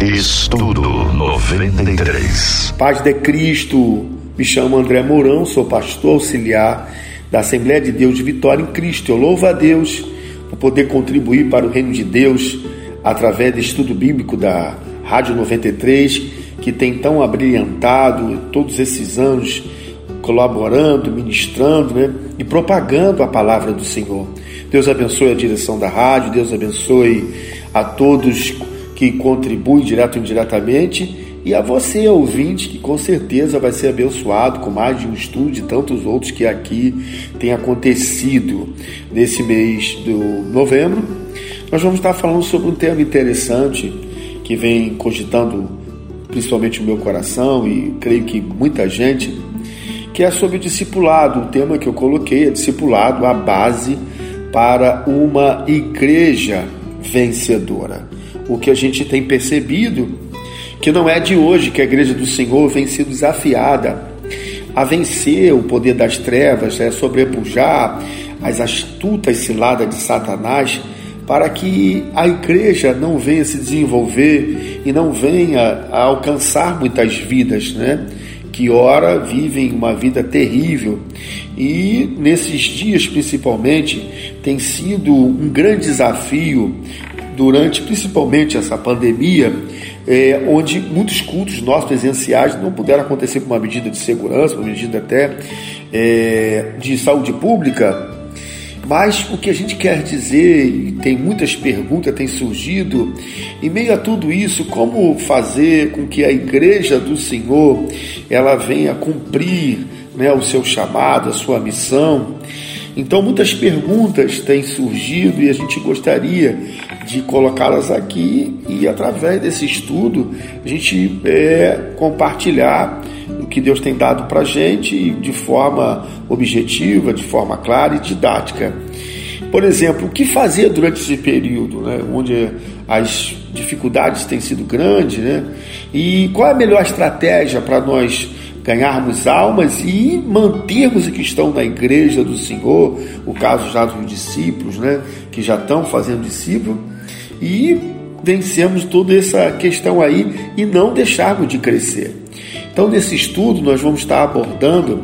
Estudo 93. Paz de Cristo. Me chamo André Mourão, sou pastor auxiliar da Assembleia de Deus de Vitória em Cristo. Eu louvo a Deus por poder contribuir para o reino de Deus através do estudo bíblico da Rádio 93, que tem tão abrilhantado todos esses anos colaborando, ministrando né? e propagando a palavra do Senhor. Deus abençoe a direção da rádio, Deus abençoe a todos que contribuem direto ou indiretamente e a você, ouvinte, que com certeza vai ser abençoado com mais de um estudo de tantos outros que aqui tem acontecido nesse mês do novembro. Nós vamos estar falando sobre um tema interessante que vem cogitando principalmente o meu coração e creio que muita gente, que é sobre o discipulado. O tema que eu coloquei é discipulado, a base para uma igreja vencedora. O que a gente tem percebido que não é de hoje que a igreja do Senhor vem sendo desafiada a vencer o poder das trevas, é sobrepujar as astutas ciladas de Satanás, para que a igreja não venha se desenvolver e não venha a alcançar muitas vidas, né? Que ora vivem uma vida terrível e nesses dias principalmente tem sido um grande desafio durante principalmente essa pandemia, é, onde muitos cultos nossos presenciais não puderam acontecer por uma medida de segurança, uma medida até é, de saúde pública. Mas o que a gente quer dizer, e tem muitas perguntas têm surgido, em meio a tudo isso, como fazer com que a igreja do Senhor ela venha cumprir né, o seu chamado, a sua missão. Então, muitas perguntas têm surgido e a gente gostaria de colocá-las aqui e, através desse estudo, a gente é, compartilhar o que Deus tem dado para a gente de forma objetiva, de forma clara e didática. Por exemplo, o que fazer durante esse período, né, onde as dificuldades têm sido grandes, né, e qual é a melhor estratégia para nós ganharmos almas e mantermos os que estão na igreja do Senhor, o caso já dos discípulos, né, que já estão fazendo discípulo, e vencemos toda essa questão aí e não deixarmos de crescer. Então, nesse estudo, nós vamos estar abordando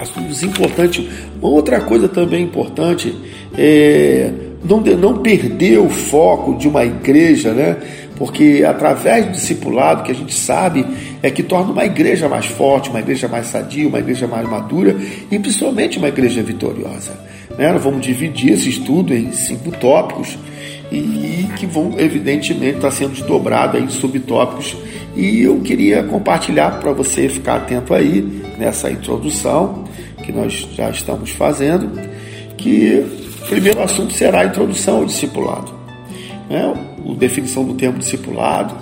assuntos importantes. Uma outra coisa também importante é não, não perder o foco de uma igreja, né? Porque através do discipulado que a gente sabe é que torna uma igreja mais forte, uma igreja mais sadia, uma igreja mais madura e principalmente uma igreja vitoriosa. Né? Nós vamos dividir esse estudo em cinco tópicos e que vão evidentemente estar sendo desdobrados em subtópicos e eu queria compartilhar para você ficar atento aí nessa introdução que nós já estamos fazendo, que o primeiro assunto será a introdução ao discipulado né? A definição do termo discipulado,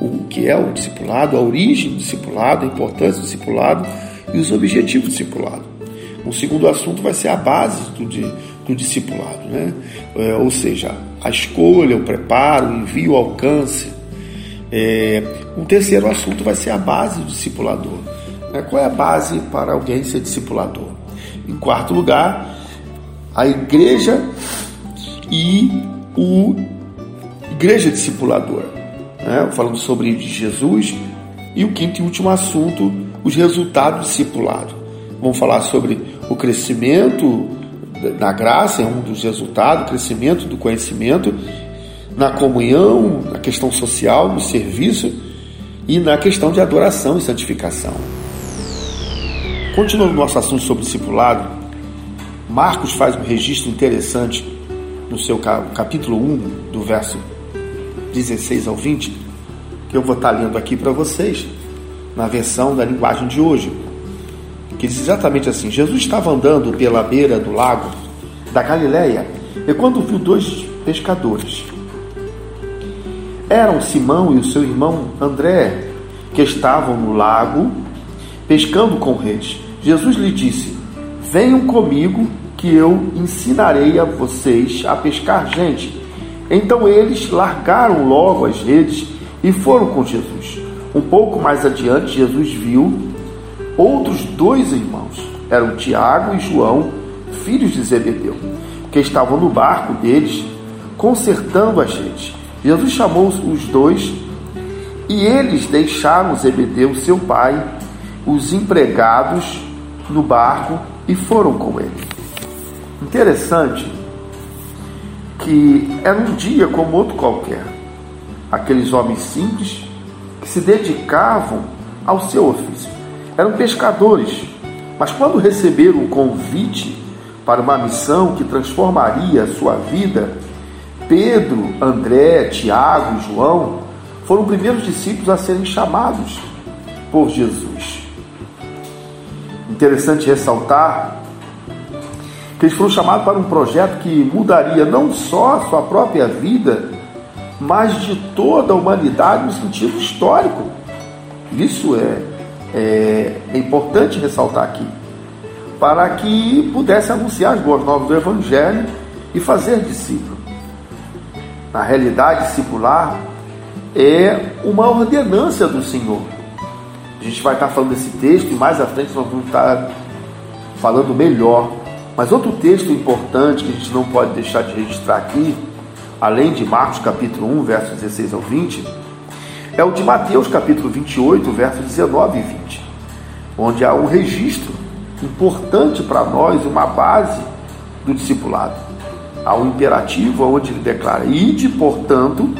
o que é o discipulado, a origem do discipulado, a importância do discipulado e os objetivos do discipulado. O segundo assunto vai ser a base do, do discipulado, né? É, ou seja, a escolha, o preparo, o envio, o alcance. É, um terceiro assunto vai ser a base do discipulador. Né? Qual é a base para alguém ser discipulador? Em quarto lugar, a igreja e o igreja discipuladora, né? falando sobre Jesus. E o quinto e último assunto, os resultados do discipulado. Vamos falar sobre o crescimento na graça, é um dos resultados, o crescimento do conhecimento, na comunhão, na questão social, no serviço e na questão de adoração e santificação. Continuando nosso assunto sobre discipulado, Marcos faz um registro interessante no seu capítulo 1, do verso 16 ao 20, que eu vou estar lendo aqui para vocês, na versão da linguagem de hoje, que diz exatamente assim: Jesus estava andando pela beira do lago da Galileia e quando viu dois pescadores, eram Simão e o seu irmão André, que estavam no lago pescando com redes. Jesus lhe disse: Venham comigo que eu ensinarei a vocês a pescar gente. Então eles largaram logo as redes e foram com Jesus. Um pouco mais adiante, Jesus viu outros dois irmãos, eram Tiago e João, filhos de Zebedeu, que estavam no barco deles, consertando as redes. Jesus chamou os dois E eles deixaram Zebedeu, seu pai, os empregados no barco e foram com ele. Interessante que era um dia como outro qualquer. Aqueles homens simples que se dedicavam ao seu ofício. Eram pescadores, mas quando receberam o convite para uma missão que transformaria a sua vida, Pedro, André, Tiago e João foram os primeiros discípulos a serem chamados por Jesus. Interessante ressaltar que eles foram chamados para um projeto que mudaria não só a sua própria vida, mas de toda a humanidade no sentido histórico. Isso é, é, é importante ressaltar aqui, para que pudesse anunciar as boas novas do Evangelho e fazer discípulo. Na realidade, discipular é uma ordenança do Senhor. A gente vai estar falando desse texto e mais à frente nós vamos estar falando melhor mas outro texto importante que a gente não pode deixar de registrar aqui, além de Marcos capítulo 1, versos 16 ao 20, é o de Mateus capítulo 28, versos 19 e 20, onde há um registro importante para nós, uma base do discipulado. Há um imperativo onde ele declara: Ide, portanto,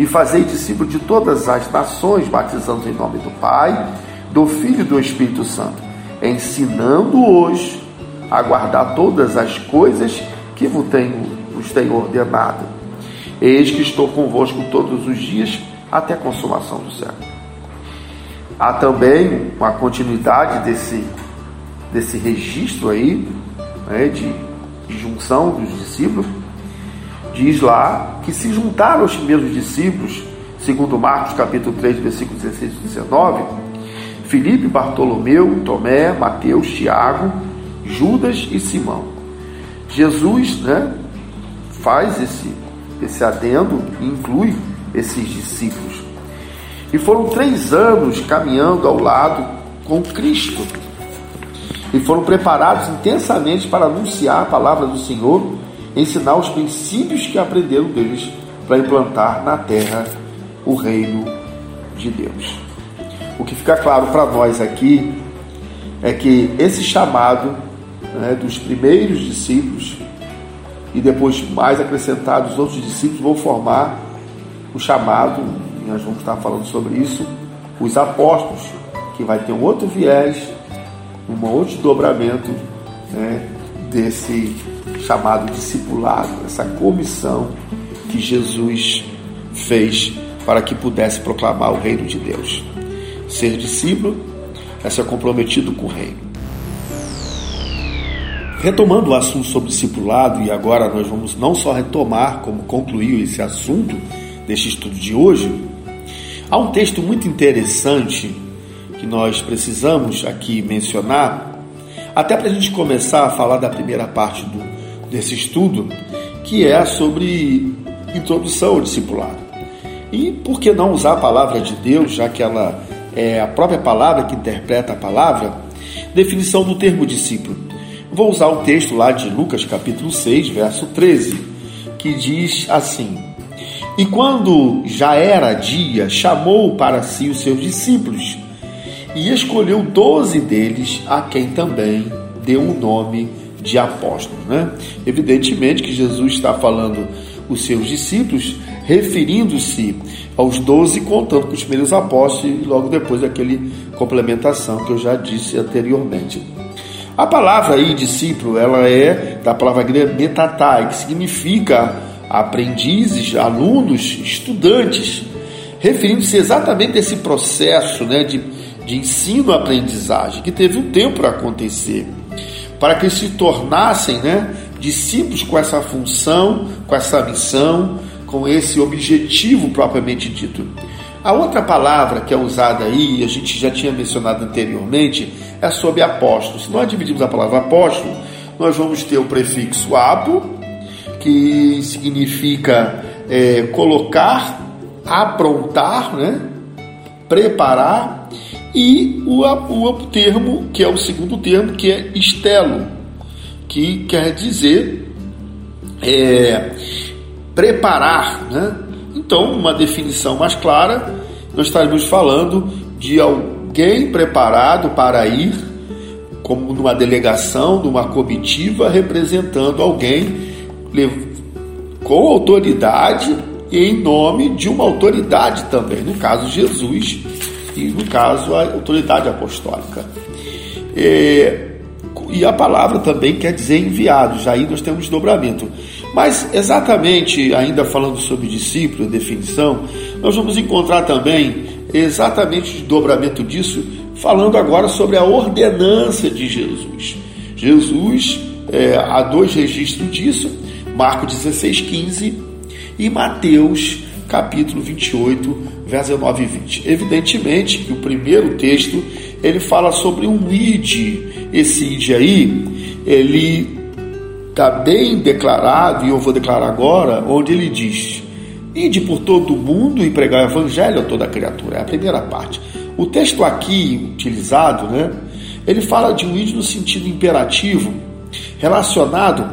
e fazei discípulo de todas as nações, batizando em nome do Pai, do Filho e do Espírito Santo, ensinando-os a guardar todas as coisas que vos tenho, vos tenho ordenado. Eis que estou convosco todos os dias até a consumação do século. Há também uma continuidade desse, desse registro aí, né, de, de junção dos discípulos. Diz lá que se juntaram os primeiros discípulos, segundo Marcos capítulo 3, versículos 16 e 19, Filipe, Bartolomeu, Tomé, Mateus, Tiago, Judas e Simão. Jesus né, faz esse, esse adendo inclui esses discípulos. E foram três anos caminhando ao lado com Cristo. E foram preparados intensamente para anunciar a palavra do Senhor, ensinar os princípios que aprenderam deles para implantar na terra o reino de Deus. O que fica claro para nós aqui é que esse chamado né, dos primeiros discípulos e depois mais acrescentados os outros discípulos vão formar o chamado, nós vamos estar falando sobre isso, os apóstolos, que vai ter um outro viés, um outro dobramento né, desse chamado discipulado, essa comissão que Jesus fez para que pudesse proclamar o reino de Deus. Ser discípulo é ser comprometido com o reino. Retomando o assunto sobre discipulado, e agora nós vamos não só retomar, como concluir esse assunto deste estudo de hoje, há um texto muito interessante que nós precisamos aqui mencionar, até para a gente começar a falar da primeira parte do, desse estudo, que é sobre introdução ao discipulado. E por que não usar a palavra de Deus, já que ela é a própria palavra que interpreta a palavra? Definição do termo discípulo. Vou usar o texto lá de Lucas capítulo 6, verso 13, que diz assim: E quando já era dia, chamou para si os seus discípulos e escolheu doze deles, a quem também deu o nome de apóstolos. Né? Evidentemente que Jesus está falando os seus discípulos, referindo-se aos doze, contando com os primeiros apóstolos, e logo depois aquele complementação que eu já disse anteriormente. A palavra aí, discípulo, ela é da palavra grega metatai, que significa aprendizes, alunos, estudantes, referindo-se exatamente a esse processo né, de, de ensino-aprendizagem que teve um tempo para acontecer, para que se tornassem né, discípulos com essa função, com essa missão, com esse objetivo propriamente dito. A outra palavra que é usada aí, a gente já tinha mencionado anteriormente, é sobre apóstolo. Se nós dividimos a palavra apóstolo, nós vamos ter o prefixo apo, que significa é, colocar, aprontar, né? preparar, e o, o termo, que é o segundo termo, que é estelo, que quer dizer é, preparar. Né? Então, uma definição mais clara nós estaremos falando de alguém preparado para ir, como numa delegação, numa comitiva, representando alguém com autoridade e em nome de uma autoridade também, no caso Jesus e no caso a autoridade apostólica. É, e a palavra também quer dizer enviados, aí nós temos dobramento. Mas exatamente, ainda falando sobre discípulo, definição, nós vamos encontrar também exatamente o dobramento disso, falando agora sobre a ordenança de Jesus. Jesus, é, há dois registros disso, Marcos 16, 15 e Mateus capítulo 28, versos 9 e 20. Evidentemente que o primeiro texto ele fala sobre um id. Esse id aí, ele está bem declarado, e eu vou declarar agora, onde ele diz: Ide por todo o mundo e pregar o evangelho a toda criatura. É a primeira parte. O texto aqui utilizado, né, ele fala de um id no sentido imperativo, relacionado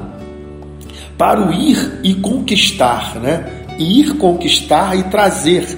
para o ir e conquistar, né? Ir conquistar e trazer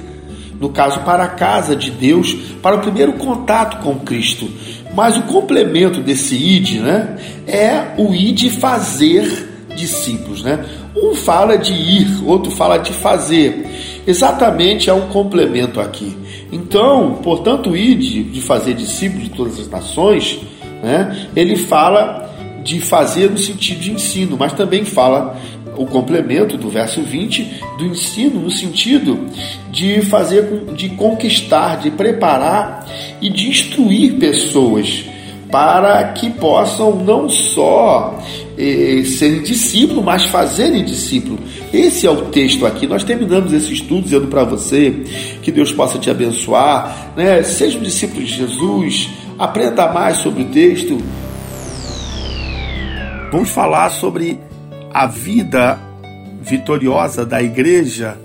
no caso, para a casa de Deus, para o primeiro contato com Cristo. Mas o complemento desse id né, é o id fazer discípulos. Né? Um fala de ir, outro fala de fazer. Exatamente é um complemento aqui. Então, portanto, o id de fazer discípulos de todas as nações, né, ele fala de fazer no sentido de ensino, mas também fala o complemento do verso 20 do ensino no sentido de fazer de conquistar, de preparar e de instruir pessoas para que possam não só eh, serem discípulos, mas fazerem discípulo. Esse é o texto aqui. Nós terminamos esse estudo dizendo para você que Deus possa te abençoar, né? Seja um discípulo de Jesus, aprenda mais sobre o texto. Vamos falar sobre a vida vitoriosa da igreja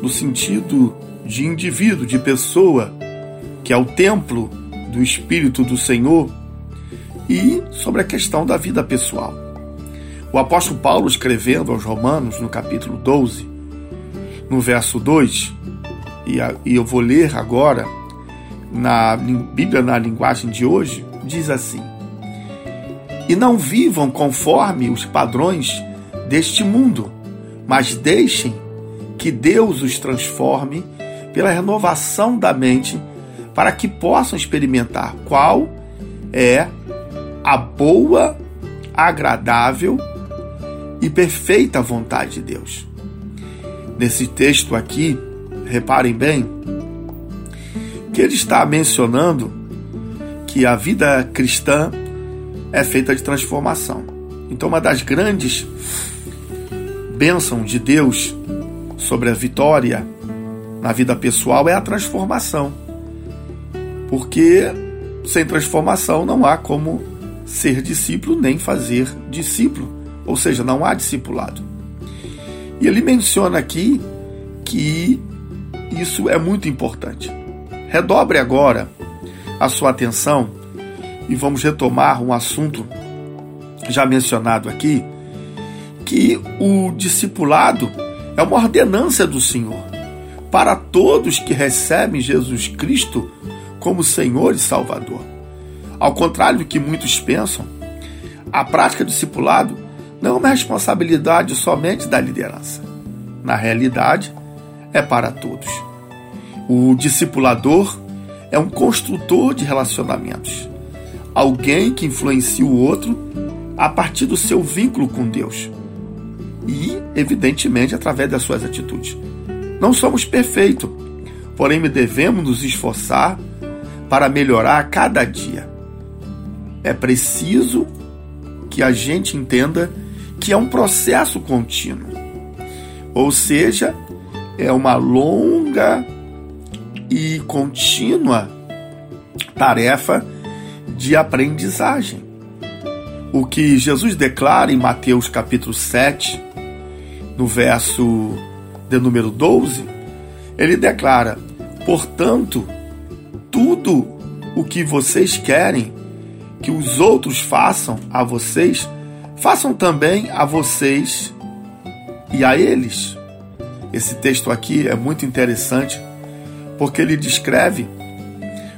no sentido de indivíduo, de pessoa, que é o templo do Espírito do Senhor, e sobre a questão da vida pessoal. O apóstolo Paulo, escrevendo aos Romanos, no capítulo 12, no verso 2, e eu vou ler agora na Bíblia na linguagem de hoje, diz assim: E não vivam conforme os padrões deste mundo, mas deixem que Deus os transforme pela renovação da mente para que possam experimentar qual é a boa, agradável e perfeita vontade de Deus. Nesse texto aqui, reparem bem, que ele está mencionando que a vida cristã é feita de transformação. Então, uma das grandes bênção de Deus sobre a vitória na vida pessoal é a transformação. Porque sem transformação não há como ser discípulo nem fazer discípulo, ou seja, não há discipulado. E ele menciona aqui que isso é muito importante. Redobre agora a sua atenção e vamos retomar um assunto já mencionado aqui, que o discipulado é uma ordenança do Senhor para todos que recebem Jesus Cristo como Senhor e Salvador. Ao contrário do que muitos pensam, a prática do discipulado não é uma responsabilidade somente da liderança. Na realidade, é para todos. O discipulador é um construtor de relacionamentos, alguém que influencia o outro a partir do seu vínculo com Deus e, evidentemente, através das suas atitudes. Não somos perfeitos, porém devemos nos esforçar para melhorar a cada dia. É preciso que a gente entenda que é um processo contínuo, ou seja, é uma longa e contínua tarefa de aprendizagem. O que Jesus declara em Mateus capítulo 7, no verso de número 12, ele declara: Portanto, tudo o que vocês querem que os outros façam a vocês, façam também a vocês e a eles. Esse texto aqui é muito interessante porque ele descreve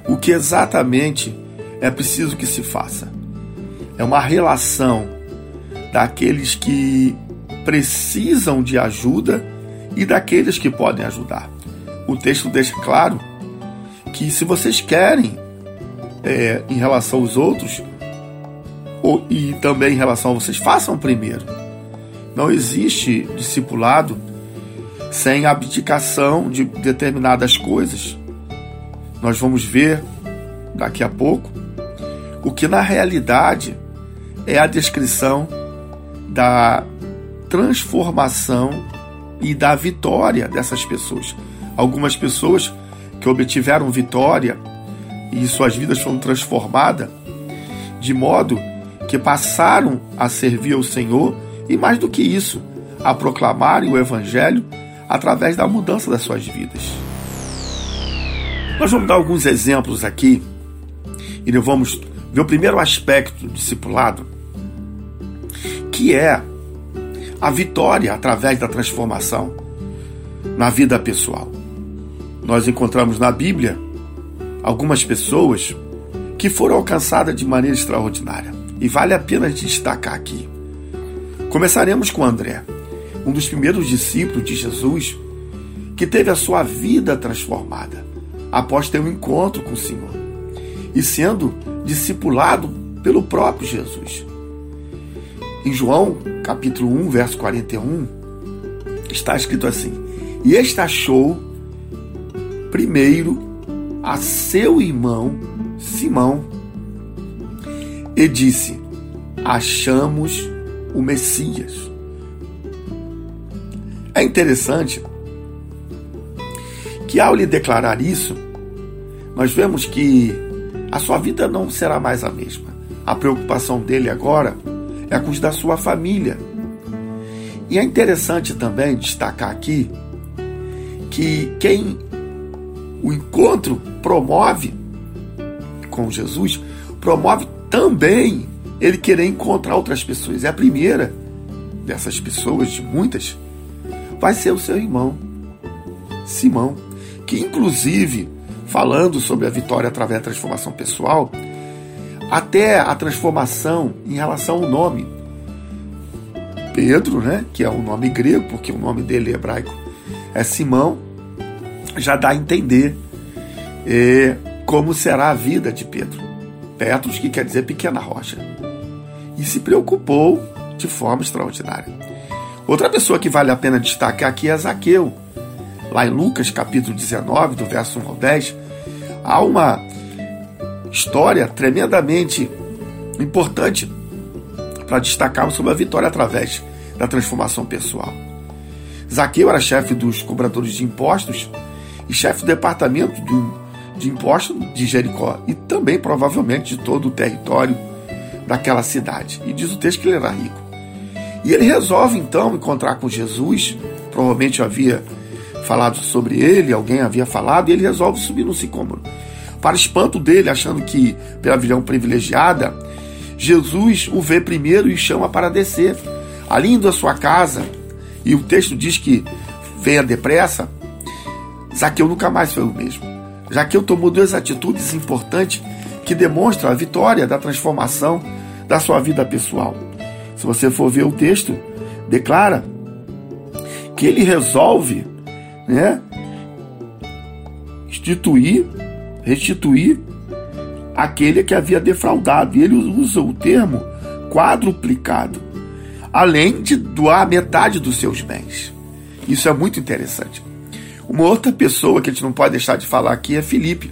o que exatamente é preciso que se faça. É uma relação daqueles que precisam de ajuda e daqueles que podem ajudar. O texto deixa claro que se vocês querem, é, em relação aos outros, ou, e também em relação a vocês, façam primeiro. Não existe discipulado sem abdicação de determinadas coisas. Nós vamos ver daqui a pouco o que na realidade é a descrição da transformação e da vitória dessas pessoas. Algumas pessoas que obtiveram vitória e suas vidas foram transformadas de modo que passaram a servir ao Senhor e mais do que isso, a proclamarem o evangelho através da mudança das suas vidas. Nós vamos dar alguns exemplos aqui e vamos ver o primeiro aspecto do discipulado, que é a vitória através da transformação na vida pessoal. Nós encontramos na Bíblia algumas pessoas que foram alcançadas de maneira extraordinária e vale a pena destacar aqui. Começaremos com André um dos primeiros discípulos de Jesus, que teve a sua vida transformada após ter um encontro com o Senhor e sendo discipulado pelo próprio Jesus. Em João, capítulo 1, verso 41, está escrito assim: E este achou primeiro a seu irmão Simão e disse: Achamos o Messias é interessante que ao lhe declarar isso, nós vemos que a sua vida não será mais a mesma. A preocupação dele agora é com os da sua família. E é interessante também destacar aqui que quem o encontro promove com Jesus, promove também ele querer encontrar outras pessoas. É a primeira dessas pessoas, de muitas, vai ser o seu irmão, Simão, que inclusive, falando sobre a vitória através da transformação pessoal, até a transformação em relação ao nome. Pedro, né, que é um nome grego, porque o nome dele é hebraico é Simão, já dá a entender é, como será a vida de Pedro. Petros, que quer dizer pequena rocha. E se preocupou de forma extraordinária. Outra pessoa que vale a pena destacar aqui é Zaqueu. Lá em Lucas capítulo 19, do verso 1 ao 10, há uma história tremendamente importante para destacarmos sobre a vitória através da transformação pessoal. Zaqueu era chefe dos cobradores de impostos e chefe do departamento de, impostos de Jericó e também provavelmente de todo o território daquela cidade. E diz o texto que ele era rico. E ele resolve então encontrar com Jesus, provavelmente havia falado sobre ele, alguém havia falado, e ele resolve subir no sicômoro. Para espanto dele, achando que pela visão privilegiada, Jesus o vê primeiro e chama para descer. Ali indo à sua casa, e o texto diz que venha depressa, Zaqueu nunca mais foi o mesmo. Zaqueu tomou duas atitudes importantes que demonstram a vitória da transformação da sua vida pessoal. Se você for ver o texto, declara que ele resolve, né, instituir, restituir aquele que havia defraudado. E ele usa o termo quadruplicado, além de doar metade dos seus bens. Isso é muito interessante. Uma outra pessoa que a gente não pode deixar de falar aqui é Felipe.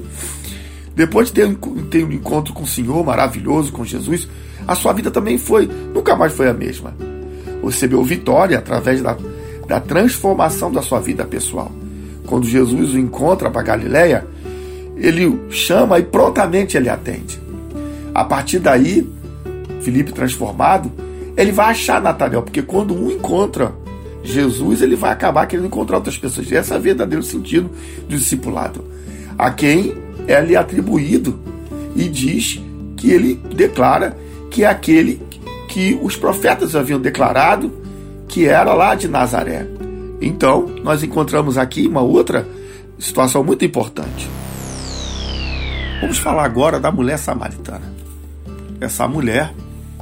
Depois de ter, ter um encontro com o Senhor maravilhoso, com Jesus, a sua vida também foi, nunca mais foi a mesma. Recebeu vitória através da, da transformação da sua vida pessoal. Quando Jesus o encontra para Galiléia, ele o chama e prontamente ele atende. A partir daí, Felipe transformado, ele vai achar Natanael, porque quando um encontra Jesus, ele vai acabar querendo encontrar outras pessoas. Esse é o verdadeiro sentido do discipulado. A quem é lhe atribuído e diz que ele declara que é aquele que os profetas haviam declarado que era lá de Nazaré. Então, nós encontramos aqui uma outra Situação muito importante. Vamos falar agora da mulher samaritana. Essa mulher,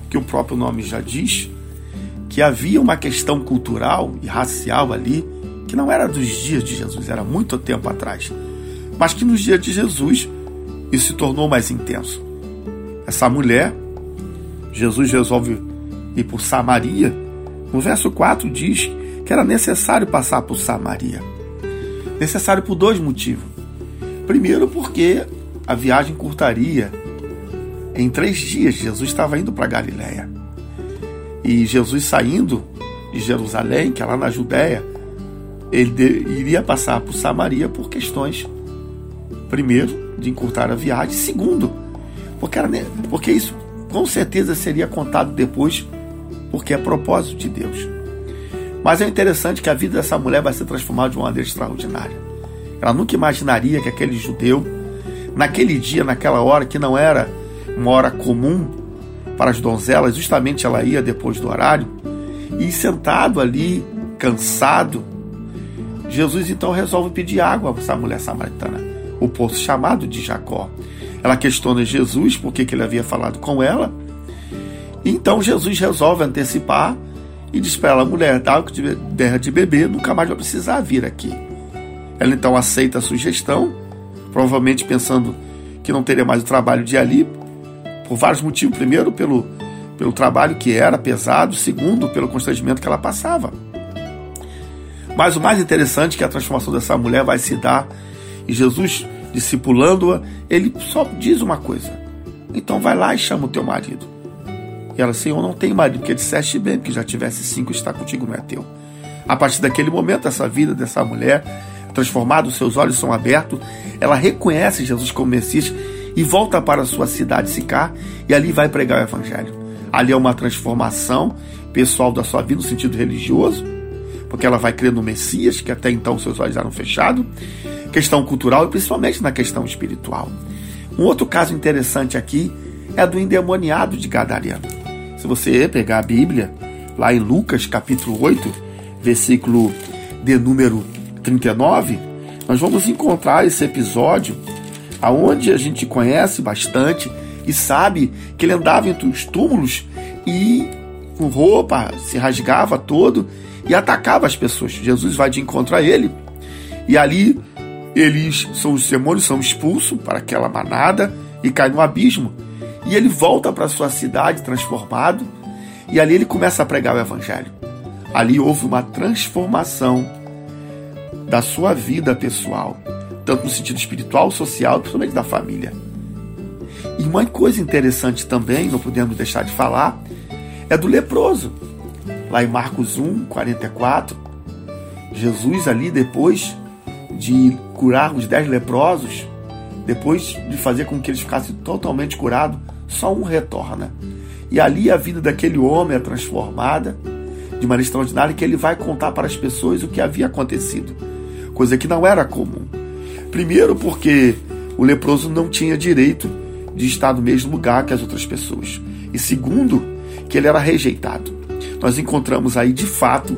que o próprio nome já diz, que havia uma questão cultural e racial ali, que não era dos dias de Jesus, era muito tempo atrás, mas que nos dias de Jesus isso se tornou mais intenso. Essa mulher, Jesus resolve ir por Samaria. No verso 4 diz que era necessário passar por Samaria. Necessário por dois motivos. Primeiro, porque a viagem curtaria em três dias. Jesus estava indo para Galiléia. E Jesus saindo de Jerusalém, que é lá na Judéia, ele iria passar por Samaria por questões, primeiro, de encurtar a viagem, segundo, porque, era, porque isso com certeza seria contado depois, porque é propósito de Deus. Mas é interessante que a vida dessa mulher vai ser transformada de uma maneira extraordinária. Ela nunca imaginaria que aquele judeu, naquele dia, naquela hora, que não era uma hora comum para as donzelas, justamente ela ia depois do horário, e sentado ali, cansado, Jesus então resolve pedir água a essa mulher samaritana, o poço chamado de Jacó. Ela questiona Jesus por que ele havia falado com ela. Então Jesus resolve antecipar e diz para ela: mulher, dá o que der de beber, nunca mais vai precisar vir aqui. Ela então aceita a sugestão, provavelmente pensando que não teria mais o trabalho de ali, por vários motivos. Primeiro, pelo, pelo trabalho que era pesado, segundo, pelo constrangimento que ela passava. Mas o mais interessante é que a transformação dessa mulher vai se dar e Jesus, discipulando-a, ele só diz uma coisa: então vai lá e chama o teu marido. E ela, Senhor, não tem marido, porque disseste bem, que já tivesse cinco, está contigo, não é teu. A partir daquele momento, essa vida dessa mulher, transformada, os seus olhos são abertos, ela reconhece Jesus como Messias e volta para sua cidade, Sicá, e ali vai pregar o Evangelho. Ali é uma transformação pessoal da sua vida, no sentido religioso, porque ela vai crer no Messias, que até então seus olhos eram fechados, questão cultural e principalmente na questão espiritual. Um outro caso interessante aqui é do endemoniado de Gadareno. Se você pegar a Bíblia, lá em Lucas capítulo 8, versículo de número 39, nós vamos encontrar esse episódio aonde a gente conhece bastante e sabe que ele andava entre os túmulos e com roupa, se rasgava todo e atacava as pessoas. Jesus vai de encontro a ele e ali eles são os demônios são expulsos para aquela manada e cai no abismo. E ele volta para sua cidade transformado e ali ele começa a pregar o evangelho. Ali houve uma transformação da sua vida pessoal, tanto no sentido espiritual, social, principalmente da família. E uma coisa interessante também, não podemos deixar de falar, é do leproso lá em Marcos 1, 44, Jesus ali depois de curar os dez leprosos, depois de fazer com que eles ficassem totalmente curados, só um retorna. E ali a vida daquele homem é transformada de maneira extraordinária que ele vai contar para as pessoas o que havia acontecido, coisa que não era comum. Primeiro porque o leproso não tinha direito de estar no mesmo lugar que as outras pessoas. E segundo, que ele era rejeitado nós encontramos aí de fato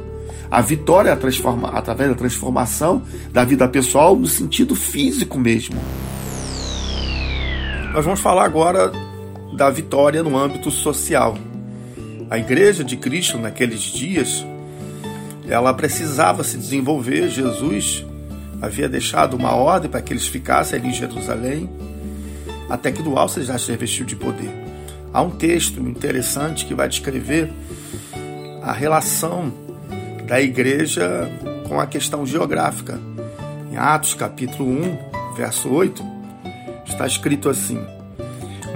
a vitória através da transformação da vida pessoal no sentido físico mesmo. Nós vamos falar agora da vitória no âmbito social. A igreja de Cristo naqueles dias, ela precisava se desenvolver. Jesus havia deixado uma ordem para que eles ficassem ali em Jerusalém, até que do alto já se revestiu de poder. Há um texto interessante que vai descrever a relação da igreja com a questão geográfica. Em Atos capítulo 1, verso 8, está escrito assim: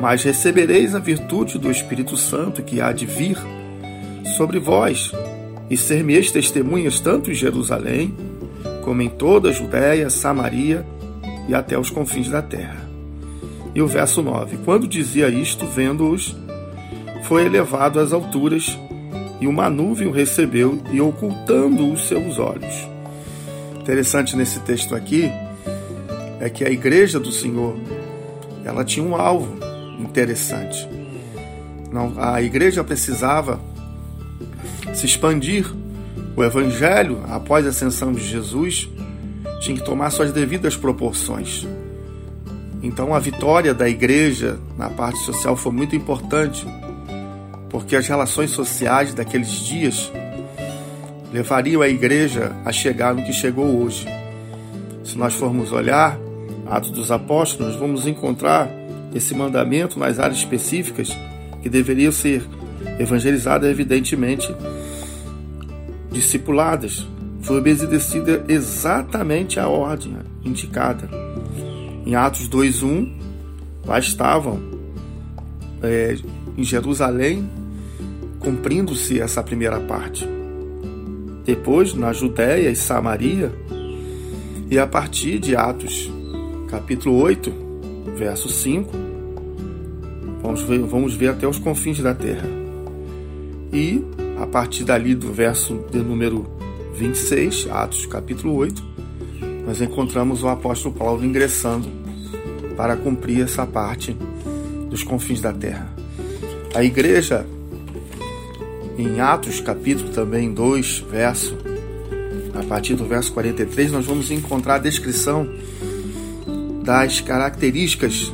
Mas recebereis a virtude do Espírito Santo que há de vir sobre vós, e ser-me-eis testemunhas tanto em Jerusalém, como em toda a Judéia, Samaria e até os confins da terra. E o verso 9: Quando dizia isto, vendo-os, foi elevado às alturas e uma nuvem o recebeu e ocultando os seus olhos. Interessante nesse texto aqui é que a igreja do Senhor ela tinha um alvo interessante. A igreja precisava se expandir. O evangelho, após a ascensão de Jesus, tinha que tomar suas devidas proporções. Então a vitória da igreja na parte social foi muito importante, porque as relações sociais daqueles dias levariam a igreja a chegar no que chegou hoje. Se nós formos olhar Atos dos Apóstolos, vamos encontrar esse mandamento nas áreas específicas que deveriam ser evangelizadas, evidentemente, discipuladas. Foi obedecida exatamente a ordem indicada. Em Atos 2:1, lá estavam é, em Jerusalém, cumprindo-se essa primeira parte. Depois, na Judéia e Samaria, e a partir de Atos, capítulo 8, verso 5, vamos ver, vamos ver até os confins da terra. E a partir dali do verso de número 26, Atos capítulo 8, nós encontramos o apóstolo Paulo ingressando para cumprir essa parte dos confins da terra. A igreja, em Atos capítulo também 2, verso, a partir do verso 43, nós vamos encontrar a descrição das características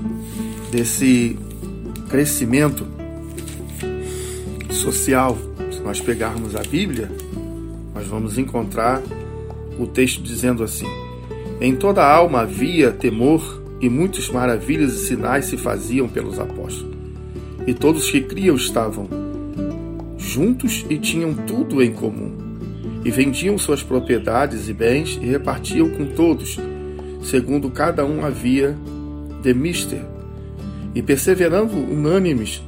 desse crescimento social. Nós pegarmos a Bíblia, nós vamos encontrar o texto dizendo assim: Em toda a alma havia temor, e muitas maravilhas e sinais se faziam pelos apóstolos. E todos que criam estavam juntos e tinham tudo em comum. E vendiam suas propriedades e bens e repartiam com todos, segundo cada um havia de mister. E perseverando unânimes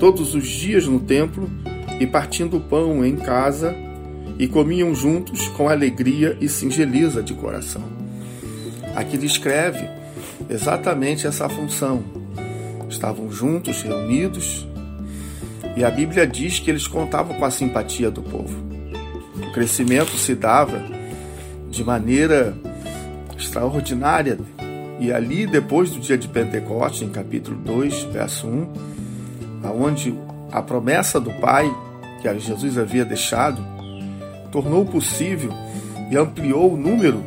todos os dias no templo e partindo o pão em casa e comiam juntos com alegria e singeleza de coração. Aqui descreve exatamente essa função. Estavam juntos, reunidos, e a Bíblia diz que eles contavam com a simpatia do povo. O crescimento se dava de maneira extraordinária. E ali, depois do dia de Pentecostes, em capítulo 2, verso 1, aonde a promessa do Pai que Jesus havia deixado tornou possível e ampliou o número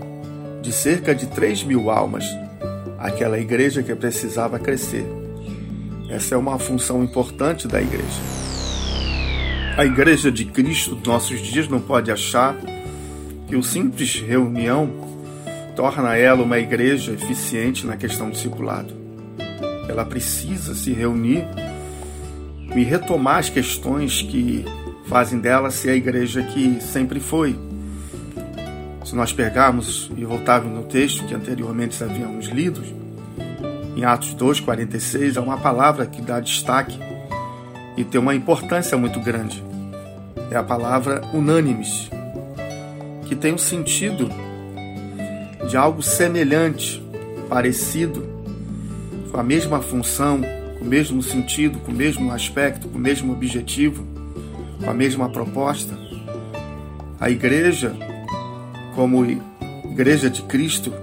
de cerca de 3 mil almas, aquela igreja que precisava crescer. Essa é uma função importante da igreja. A igreja de Cristo nossos dias não pode achar que o simples reunião torna ela uma igreja eficiente na questão do discipulado. Ela precisa se reunir e retomar as questões que fazem dela ser a igreja que sempre foi. Se nós pegarmos e voltarmos no texto que anteriormente havíamos lido, em Atos 2,46, há uma palavra que dá destaque e tem uma importância muito grande. É a palavra unânimes, que tem o um sentido de algo semelhante, parecido, com a mesma função, com o mesmo sentido, com o mesmo aspecto, com o mesmo objetivo com a mesma proposta. A igreja, como igreja de Cristo,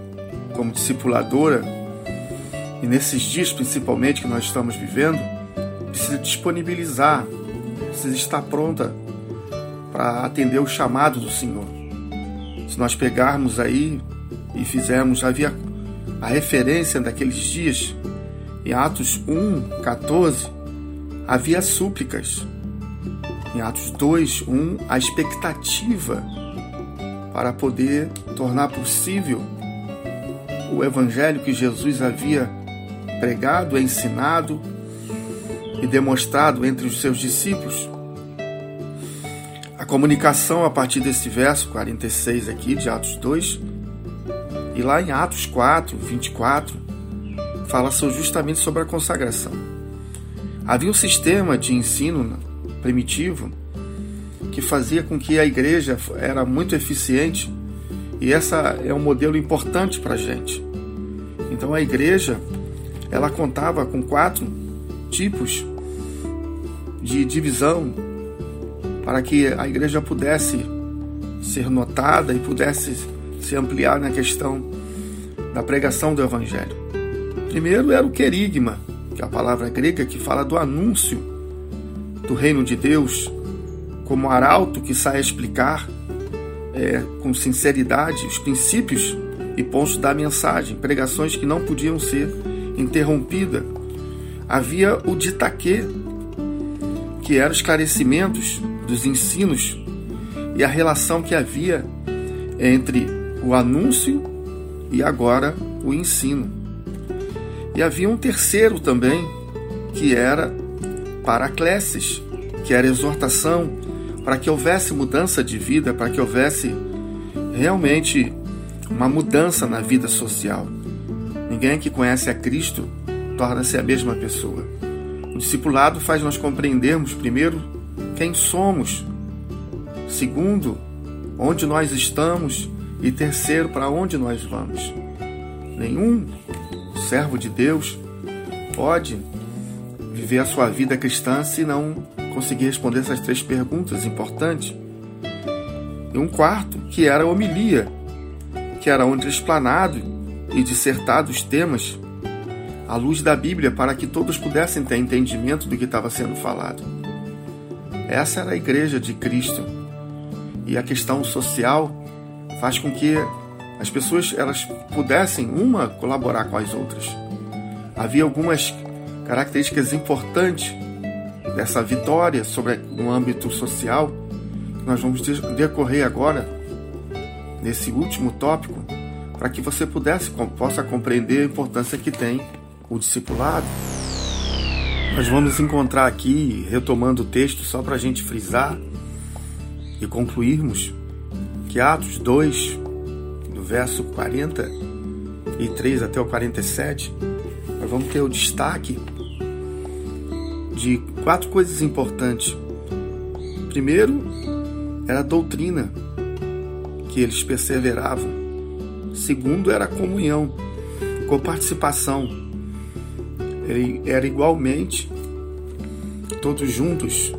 como discipuladora, e nesses dias principalmente que nós estamos vivendo, precisa disponibilizar, precisa estar pronta para atender o chamado do Senhor. Se nós pegarmos aí e fizermos, havia a referência daqueles dias, em Atos 1, 14, havia súplicas em Atos 2, 1, a expectativa para poder tornar possível o evangelho que Jesus havia pregado, ensinado e demonstrado entre os seus discípulos. A comunicação a partir desse verso 46 aqui de Atos 2 e lá em Atos 4, 24, fala justamente sobre a consagração. Havia um sistema de ensino primitivo que fazia com que a igreja era muito eficiente e essa é um modelo importante para a gente. Então a igreja ela contava com quatro tipos de divisão para que a igreja pudesse ser notada e pudesse se ampliar na questão da pregação do evangelho. Primeiro era o querigma, que é a palavra grega que fala do anúncio do reino de Deus, como arauto que sai a explicar é, com sinceridade os princípios e pontos da mensagem, pregações que não podiam ser interrompidas. Havia o ditaquê, que eram esclarecimentos dos ensinos e a relação que havia entre o anúncio e agora o ensino. E havia um terceiro também, que era Paracleses, que era exortação para que houvesse mudança de vida, para que houvesse realmente uma mudança na vida social. Ninguém que conhece a Cristo torna-se a mesma pessoa. O discipulado faz nós compreendermos, primeiro, quem somos, segundo, onde nós estamos e terceiro, para onde nós vamos. Nenhum servo de Deus pode viver a sua vida cristã se não conseguir responder essas três perguntas importantes. E um quarto, que era a homilia, que era onde explanado e dissertado os temas à luz da Bíblia para que todos pudessem ter entendimento do que estava sendo falado. Essa era a igreja de Cristo. E a questão social faz com que as pessoas elas pudessem uma colaborar com as outras. Havia algumas características importantes dessa vitória sobre no âmbito social que nós vamos decorrer agora nesse último tópico para que você pudesse possa compreender a importância que tem o discipulado. Nós vamos encontrar aqui, retomando o texto, só para a gente frisar e concluirmos, que Atos 2, do verso 43 até o 47, nós vamos ter o destaque de quatro coisas importantes. Primeiro, era a doutrina que eles perseveravam. Segundo, era a comunhão, com participação. Era igualmente todos juntos.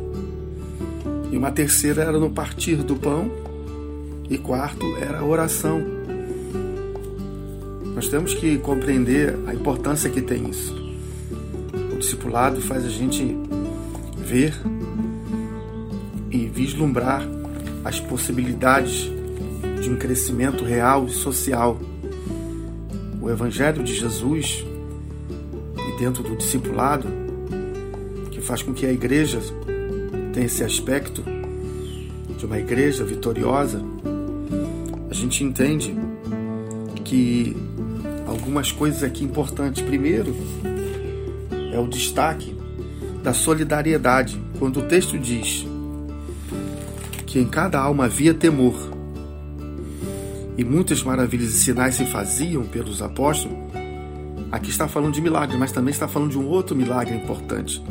E uma terceira era no partir do pão. E quarto era a oração. Nós temos que compreender a importância que tem isso. Discipulado faz a gente ver e vislumbrar as possibilidades de um crescimento real e social. O Evangelho de Jesus e dentro do discipulado, que faz com que a igreja tenha esse aspecto de uma igreja vitoriosa, a gente entende que algumas coisas aqui importantes. Primeiro, é o destaque da solidariedade. Quando o texto diz que em cada alma havia temor, e muitas maravilhas e sinais se faziam pelos apóstolos, aqui está falando de milagre, mas também está falando de um outro milagre importante: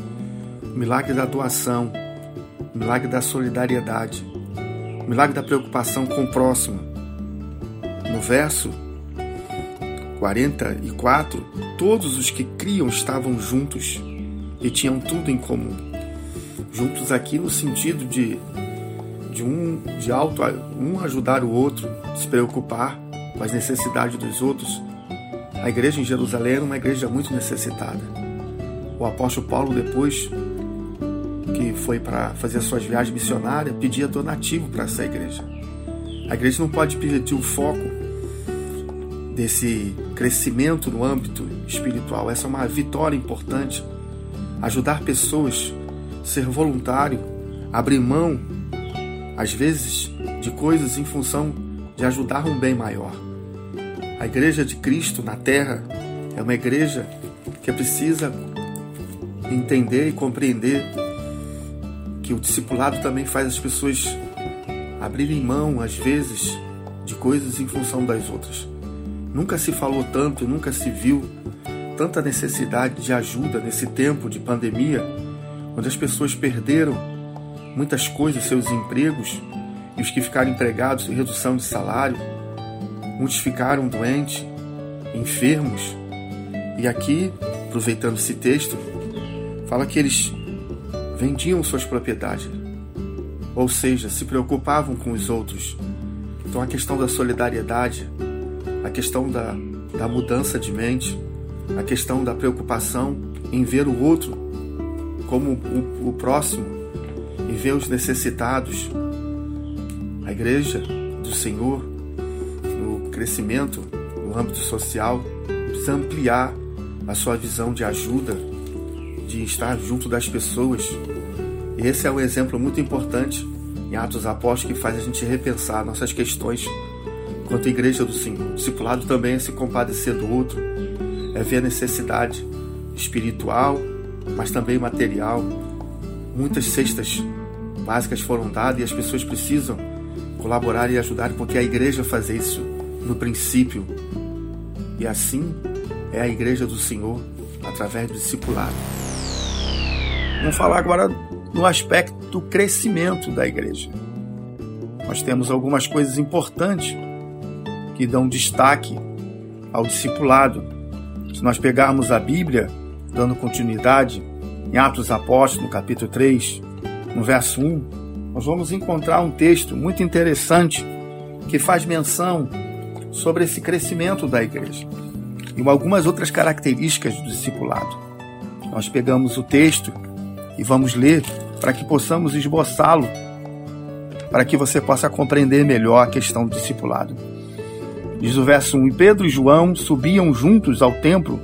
o milagre da doação, o milagre da solidariedade, o milagre da preocupação com o próximo. No verso 44, todos os que criam estavam juntos e tinham tudo em comum. Juntos aqui no sentido de de um de alto um ajudar o outro, se preocupar com as necessidades dos outros. A igreja em Jerusalém era uma igreja muito necessitada. O apóstolo Paulo depois que foi para fazer suas viagens missionárias, pedia donativo para essa igreja. A igreja não pode perder o foco desse crescimento no âmbito espiritual. Essa é uma vitória importante. Ajudar pessoas, ser voluntário, abrir mão às vezes, de coisas em função de ajudar um bem maior. A Igreja de Cristo na Terra é uma igreja que precisa entender e compreender que o discipulado também faz as pessoas abrirem mão, às vezes, de coisas em função das outras. Nunca se falou tanto, nunca se viu tanta necessidade de ajuda nesse tempo de pandemia, onde as pessoas perderam muitas coisas, seus empregos, e os que ficaram empregados em redução de salário, muitos ficaram doentes, enfermos. E aqui, aproveitando esse texto, fala que eles vendiam suas propriedades, ou seja, se preocupavam com os outros. Então a questão da solidariedade, a questão da, da mudança de mente, a questão da preocupação em ver o outro como o, o próximo e ver os necessitados. A igreja do Senhor, no crescimento no âmbito social, precisa ampliar a sua visão de ajuda, de estar junto das pessoas. E esse é um exemplo muito importante em Atos Apóstolos que faz a gente repensar nossas questões quanto à igreja do Senhor. O discipulado também é se compadecer do outro, é ver a necessidade espiritual, mas também material. Muitas cestas básicas foram dadas e as pessoas precisam colaborar e ajudar, porque a igreja faz isso no princípio. E assim é a igreja do Senhor através do discipulado. Vamos falar agora no aspecto do crescimento da igreja. Nós temos algumas coisas importantes que dão destaque ao discipulado. Se nós pegarmos a Bíblia, dando continuidade, em Atos Apóstolos, no capítulo 3, no verso 1, nós vamos encontrar um texto muito interessante que faz menção sobre esse crescimento da igreja e algumas outras características do discipulado. Nós pegamos o texto e vamos ler para que possamos esboçá-lo, para que você possa compreender melhor a questão do discipulado. Diz o verso 1: E Pedro e João subiam juntos ao templo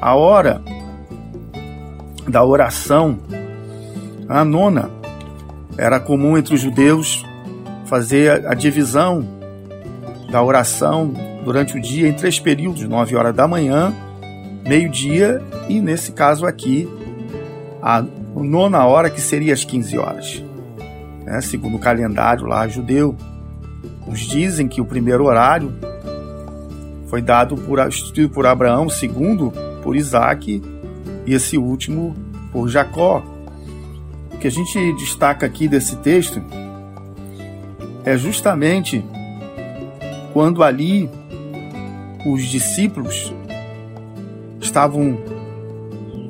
a hora da oração, a nona. Era comum entre os judeus fazer a divisão da oração durante o dia em três períodos: nove horas da manhã, meio-dia e, nesse caso aqui, a nona hora, que seria às 15 horas. Né? Segundo o calendário lá judeu, nos dizem que o primeiro horário foi dado por, instituído por Abraão, o segundo por Isaac e esse último por Jacó. O que a gente destaca aqui desse texto é justamente quando ali os discípulos estavam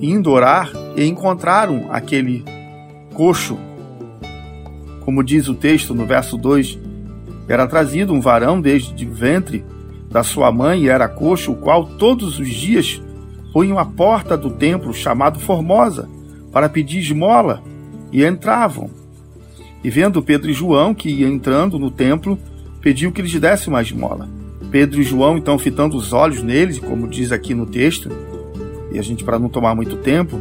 indo orar e encontraram aquele coxo. Como diz o texto no verso 2, era trazido um varão desde o ventre da sua mãe era coxo, o qual todos os dias punham a porta do templo chamado Formosa para pedir esmola e entravam. E vendo Pedro e João que ia entrando no templo, pediu que lhes desse uma esmola. Pedro e João, então, fitando os olhos neles, como diz aqui no texto, e a gente, para não tomar muito tempo,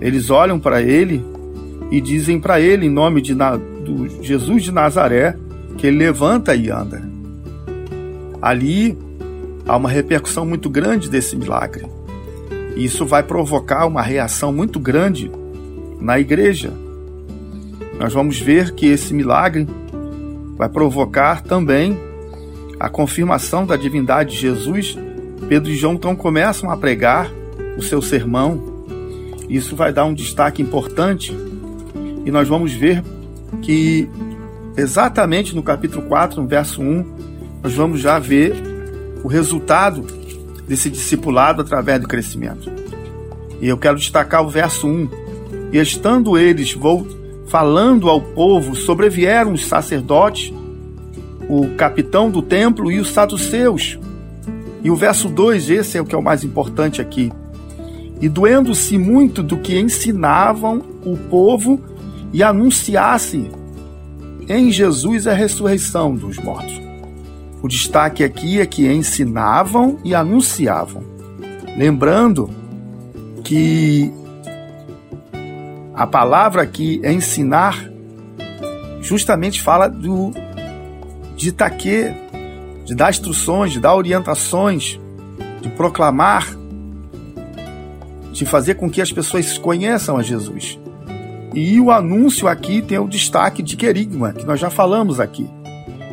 eles olham para ele e dizem para ele, em nome de do Jesus de Nazaré, que ele levanta e anda. Ali há uma repercussão muito grande desse milagre. E isso vai provocar uma reação muito grande na igreja. Nós vamos ver que esse milagre vai provocar também a confirmação da divindade de Jesus. Pedro e João então começam a pregar o seu sermão. Isso vai dar um destaque importante e nós vamos ver que exatamente no capítulo 4, no verso 1, nós vamos já ver o resultado desse discipulado através do crescimento. E eu quero destacar o verso 1. E estando eles falando ao povo, sobrevieram os sacerdotes, o capitão do templo e os saduceus. E o verso 2, esse é o que é o mais importante aqui e doendo-se muito do que ensinavam o povo e anunciasse em Jesus a ressurreição dos mortos. O destaque aqui é que ensinavam e anunciavam. Lembrando que a palavra aqui ensinar justamente fala do de taque, de dar instruções, de dar orientações, de proclamar de fazer com que as pessoas conheçam a Jesus. E o anúncio aqui tem o destaque de querigma, que nós já falamos aqui.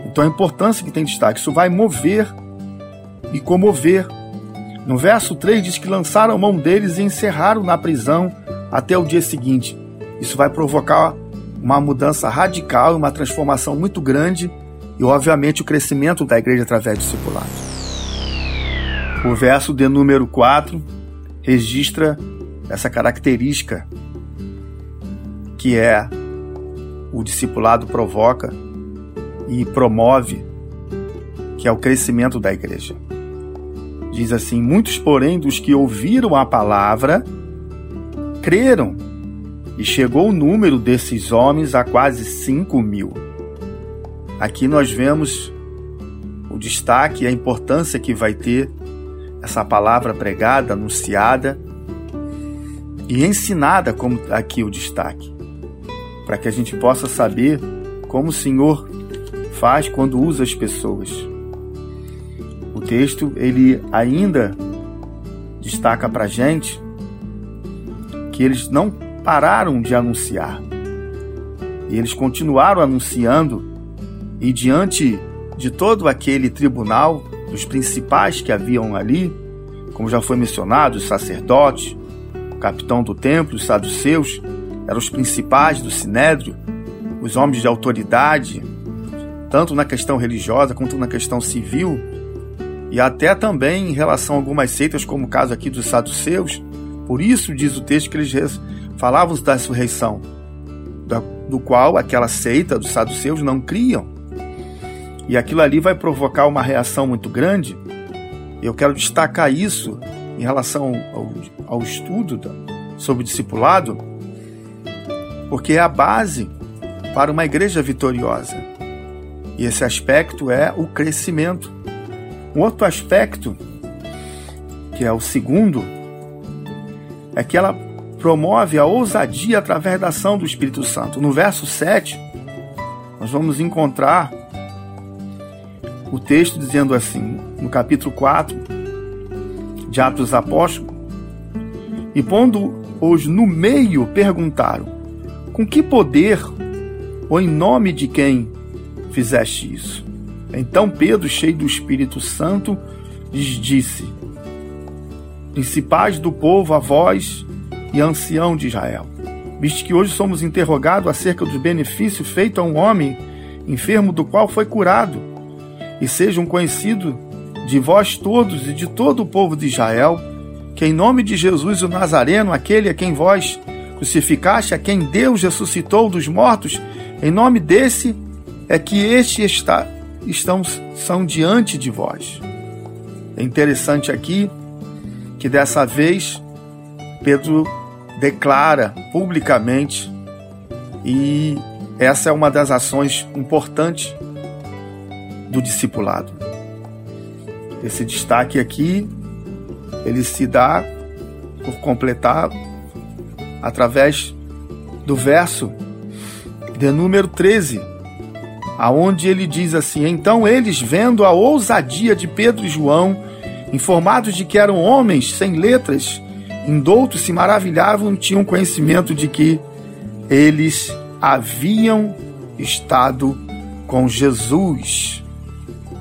Então a importância que tem destaque, isso vai mover e comover. No verso 3 diz que lançaram mão deles e encerraram na prisão até o dia seguinte. Isso vai provocar uma mudança radical, uma transformação muito grande e, obviamente, o crescimento da igreja através do discipulado. O verso de número 4 registra essa característica que é o discipulado provoca e promove, que é o crescimento da igreja. Diz assim: Muitos, porém, dos que ouviram a palavra, creram, e chegou o número desses homens a quase cinco mil. Aqui nós vemos o destaque e a importância que vai ter essa palavra pregada, anunciada e ensinada, como aqui o destaque, para que a gente possa saber como o Senhor faz quando usa as pessoas. O texto ele ainda destaca para gente que eles não pararam de anunciar e eles continuaram anunciando e diante de todo aquele tribunal, dos principais que haviam ali, como já foi mencionado, os sacerdotes, o capitão do templo, os saduceus, eram os principais do sinédrio, os homens de autoridade, tanto na questão religiosa quanto na questão civil, e até também em relação a algumas seitas, como o caso aqui dos saduceus. Por isso diz o texto que eles falavam da ressurreição, do qual aquela seita dos saduceus não criam. E aquilo ali vai provocar uma reação muito grande. Eu quero destacar isso em relação ao, ao estudo sobre o discipulado, porque é a base para uma igreja vitoriosa. E esse aspecto é o crescimento. Um outro aspecto, que é o segundo, é que ela promove a ousadia através da ação do Espírito Santo. No verso 7, nós vamos encontrar o texto dizendo assim, no capítulo 4 de Atos Apóstolos, e pondo-os no meio, perguntaram: Com que poder ou em nome de quem fizeste isso? Então Pedro, cheio do Espírito Santo, lhes disse: Principais do povo, a vós e ancião de Israel, visto que hoje somos interrogados acerca dos benefícios feitos a um homem enfermo do qual foi curado e sejam conhecidos de vós todos e de todo o povo de Israel, que em nome de Jesus o Nazareno, aquele a quem vós crucificaste, a quem Deus ressuscitou dos mortos, em nome desse é que este está, estão são diante de vós. É interessante aqui que dessa vez Pedro declara publicamente e essa é uma das ações importantes do discipulado. Esse destaque aqui, ele se dá por completar através do verso de número 13, aonde ele diz assim: Então eles, vendo a ousadia de Pedro e João, informados de que eram homens sem letras, indoutos, se maravilhavam e tinham conhecimento de que eles haviam estado com Jesus.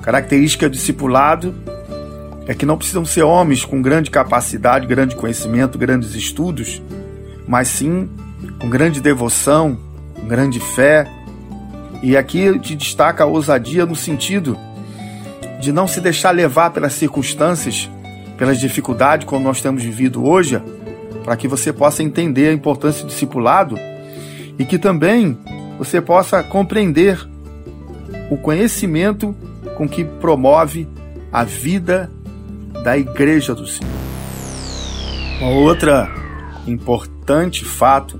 Característica do discipulado é que não precisam ser homens com grande capacidade, grande conhecimento, grandes estudos, mas sim com grande devoção, com grande fé. E aqui te destaca a ousadia no sentido de não se deixar levar pelas circunstâncias, pelas dificuldades como nós temos vivido hoje, para que você possa entender a importância do discipulado e que também você possa compreender o conhecimento com que promove a vida da Igreja do Senhor. Uma outra importante fato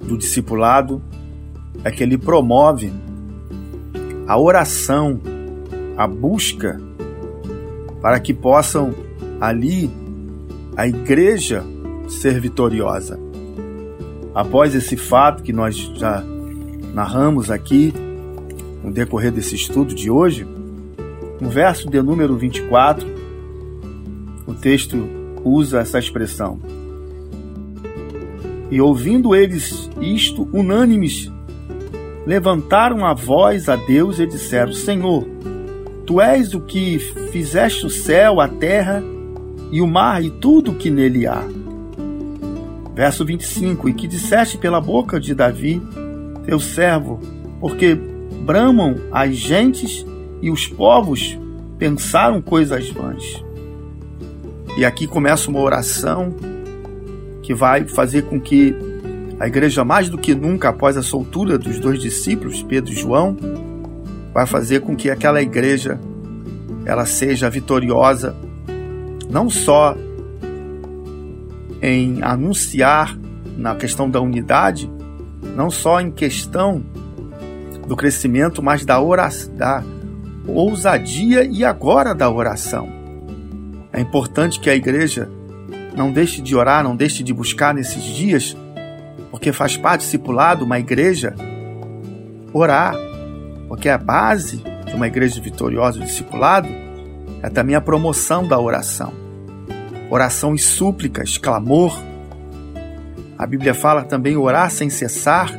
do discipulado é que ele promove a oração, a busca para que possam ali a igreja ser vitoriosa. Após esse fato que nós já narramos aqui, no decorrer desse estudo de hoje, no verso de número 24, o texto usa essa expressão. E ouvindo eles isto, unânimes, levantaram a voz a Deus e disseram: Senhor, tu és o que fizeste o céu, a terra e o mar e tudo o que nele há. Verso 25: E que disseste pela boca de Davi, teu servo, porque bramam as gentes e os povos pensaram coisas vãs. E aqui começa uma oração que vai fazer com que a igreja, mais do que nunca após a soltura dos dois discípulos, Pedro e João, vai fazer com que aquela igreja ela seja vitoriosa não só em anunciar na questão da unidade, não só em questão do crescimento, mas da oração, da ousadia e agora da oração. É importante que a igreja não deixe de orar, não deixe de buscar nesses dias, porque faz parte discipulado uma igreja orar, porque a base de uma igreja vitoriosa e discipulado é também a promoção da oração. Oração e súplicas, clamor. A Bíblia fala também orar sem cessar.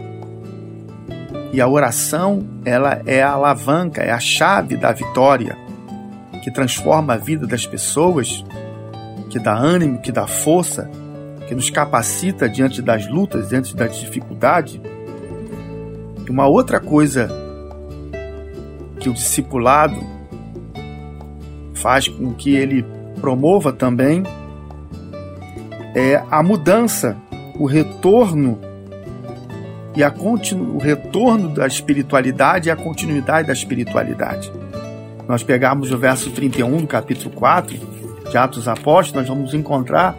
E a oração, ela é a alavanca, é a chave da vitória que transforma a vida das pessoas, que dá ânimo, que dá força, que nos capacita diante das lutas, diante das dificuldades. E uma outra coisa que o discipulado faz com que ele promova também é a mudança, o retorno e a continu, o retorno da espiritualidade e a continuidade da espiritualidade. Nós pegarmos o verso 31 do capítulo 4 de Atos Apóstolos, nós vamos encontrar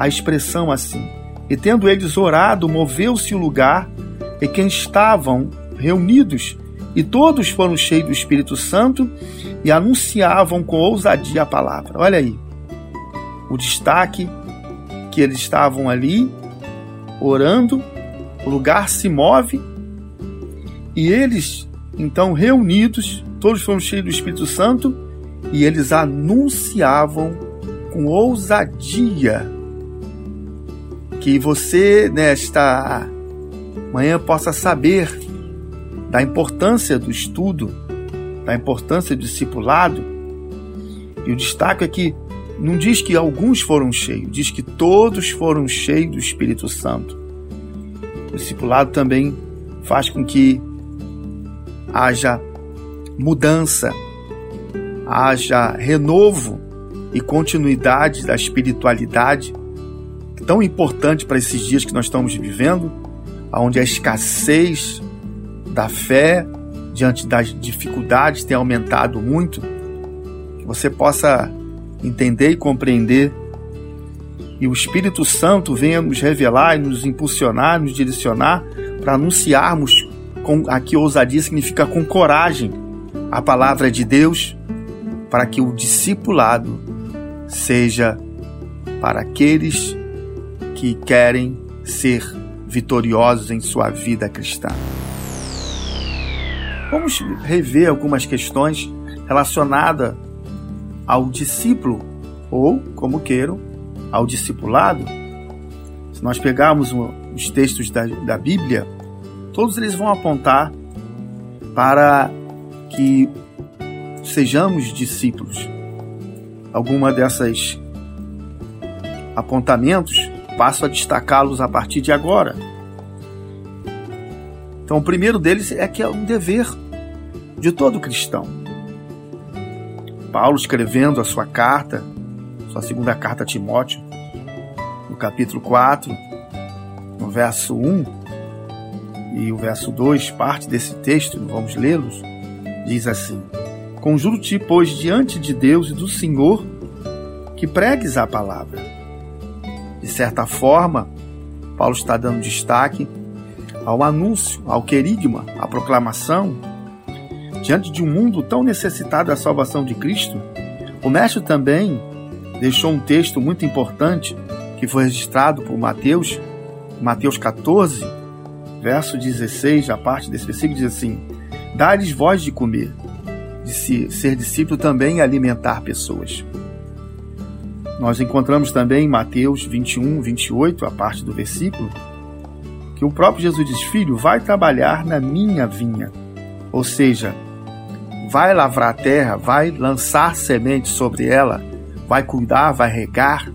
a expressão assim: E tendo eles orado, moveu-se o lugar e quem estavam reunidos, e todos foram cheios do Espírito Santo e anunciavam com ousadia a palavra. Olha aí, o destaque que eles estavam ali orando o lugar se move e eles, então reunidos, todos foram cheios do Espírito Santo e eles anunciavam com ousadia que você, nesta manhã, possa saber da importância do estudo, da importância do discipulado. E o destaque é que não diz que alguns foram cheios, diz que todos foram cheios do Espírito Santo. O discipulado também faz com que haja mudança, haja renovo e continuidade da espiritualidade, tão importante para esses dias que nós estamos vivendo, onde a escassez da fé diante das dificuldades tem aumentado muito, que você possa entender e compreender. E o Espírito Santo venha nos revelar e nos impulsionar, nos direcionar para anunciarmos com aqui ousadia significa com coragem a palavra de Deus, para que o discipulado seja para aqueles que querem ser vitoriosos em sua vida cristã. Vamos rever algumas questões relacionadas ao discípulo ou, como queiram, ao discipulado, se nós pegarmos os textos da, da Bíblia, todos eles vão apontar para que sejamos discípulos. Alguma dessas apontamentos passo a destacá-los a partir de agora. Então, o primeiro deles é que é um dever de todo cristão. Paulo escrevendo a sua carta sua segunda carta a Timóteo, no capítulo 4, no verso 1 e o verso 2, parte desse texto, vamos lê-los, diz assim: Conjuro-te, pois, diante de Deus e do Senhor, que pregues a palavra. De certa forma, Paulo está dando destaque ao anúncio, ao querigma, à proclamação. Diante de um mundo tão necessitado da salvação de Cristo, o mestre também deixou um texto muito importante que foi registrado por Mateus, Mateus 14, verso 16, a parte desse versículo diz assim: Dá-lhes voz de comer, de ser discípulo também é alimentar pessoas. Nós encontramos também em Mateus 21, 28, a parte do versículo, que o próprio Jesus diz: Filho, vai trabalhar na minha vinha. Ou seja, vai lavrar a terra, vai lançar semente sobre ela, vai cuidar, vai regar.